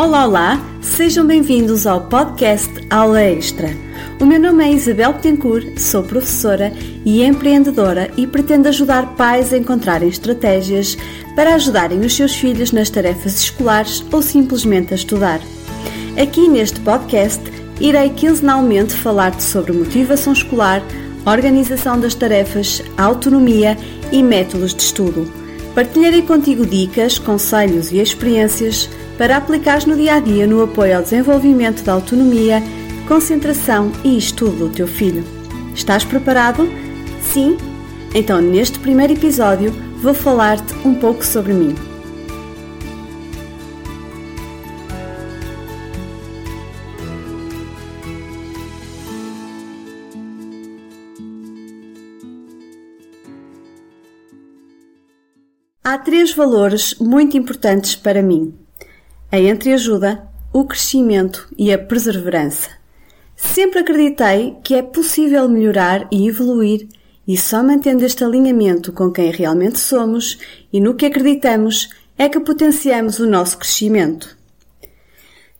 Olá, olá! Sejam bem-vindos ao podcast Aula Extra. O meu nome é Isabel Betancourt, sou professora e empreendedora e pretendo ajudar pais a encontrarem estratégias para ajudarem os seus filhos nas tarefas escolares ou simplesmente a estudar. Aqui neste podcast irei quinzenalmente falar-te sobre motivação escolar, organização das tarefas, autonomia e métodos de estudo. Partilharei contigo dicas, conselhos e experiências para aplicares no dia a dia no apoio ao desenvolvimento da autonomia, concentração e estudo do teu filho. Estás preparado? Sim? Então, neste primeiro episódio, vou falar-te um pouco sobre mim. Há três valores muito importantes para mim: a entreajuda, o crescimento e a perseverança. Sempre acreditei que é possível melhorar e evoluir e só mantendo este alinhamento com quem realmente somos e no que acreditamos é que potenciamos o nosso crescimento.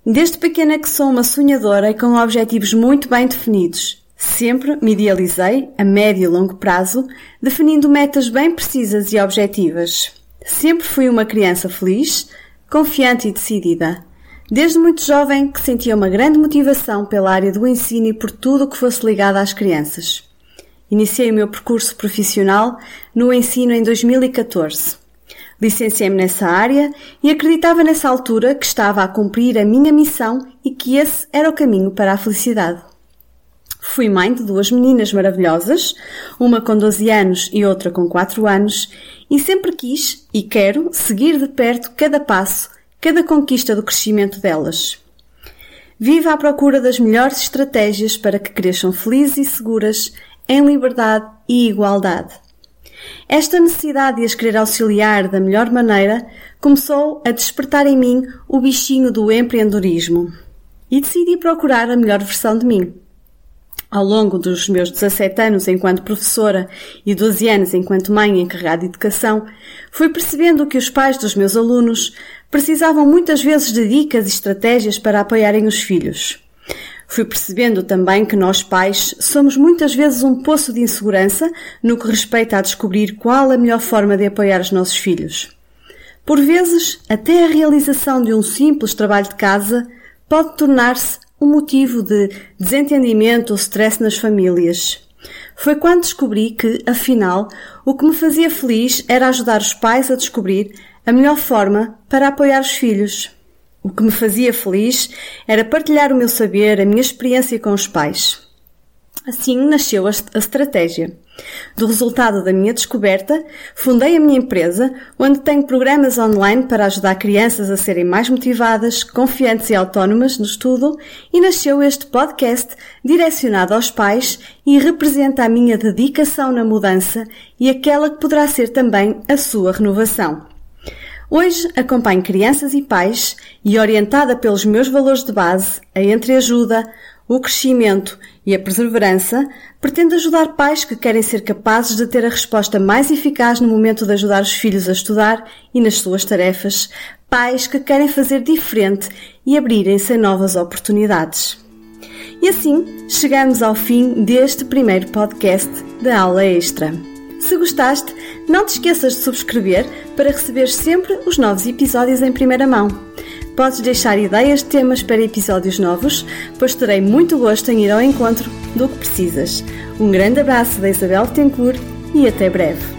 Desde pequena que sou uma sonhadora e com objetivos muito bem definidos. Sempre me idealizei, a médio e longo prazo, definindo metas bem precisas e objetivas. Sempre fui uma criança feliz, confiante e decidida. Desde muito jovem que sentia uma grande motivação pela área do ensino e por tudo o que fosse ligado às crianças. Iniciei o meu percurso profissional no ensino em 2014. Licenciei-me nessa área e acreditava nessa altura que estava a cumprir a minha missão e que esse era o caminho para a felicidade. Fui mãe de duas meninas maravilhosas, uma com 12 anos e outra com 4 anos, e sempre quis e quero seguir de perto cada passo, cada conquista do crescimento delas. Viva à procura das melhores estratégias para que cresçam felizes e seguras, em liberdade e igualdade. Esta necessidade de as querer auxiliar da melhor maneira começou a despertar em mim o bichinho do empreendedorismo e decidi procurar a melhor versão de mim. Ao longo dos meus 17 anos enquanto professora e 12 anos enquanto mãe encarregada de educação, fui percebendo que os pais dos meus alunos precisavam muitas vezes de dicas e estratégias para apoiarem os filhos. Fui percebendo também que nós pais somos muitas vezes um poço de insegurança no que respeita a descobrir qual a melhor forma de apoiar os nossos filhos. Por vezes, até a realização de um simples trabalho de casa pode tornar-se um motivo de desentendimento ou stress nas famílias. Foi quando descobri que, afinal, o que me fazia feliz era ajudar os pais a descobrir a melhor forma para apoiar os filhos. O que me fazia feliz era partilhar o meu saber, a minha experiência com os pais. Assim nasceu a estratégia. Do resultado da minha descoberta, fundei a minha empresa, onde tenho programas online para ajudar crianças a serem mais motivadas, confiantes e autónomas no estudo, e nasceu este podcast direcionado aos pais e representa a minha dedicação na mudança e aquela que poderá ser também a sua renovação. Hoje acompanho crianças e pais e, orientada pelos meus valores de base, a entreajuda, o crescimento e a perseverança, pretende ajudar pais que querem ser capazes de ter a resposta mais eficaz no momento de ajudar os filhos a estudar e nas suas tarefas, pais que querem fazer diferente e abrirem-se a novas oportunidades. E assim chegamos ao fim deste primeiro podcast da aula extra. Se gostaste, não te esqueças de subscrever para receber sempre os novos episódios em primeira mão. Podes deixar ideias de temas para episódios novos, pois terei muito gosto em ir ao encontro do que precisas. Um grande abraço da Isabel Tencourt e até breve.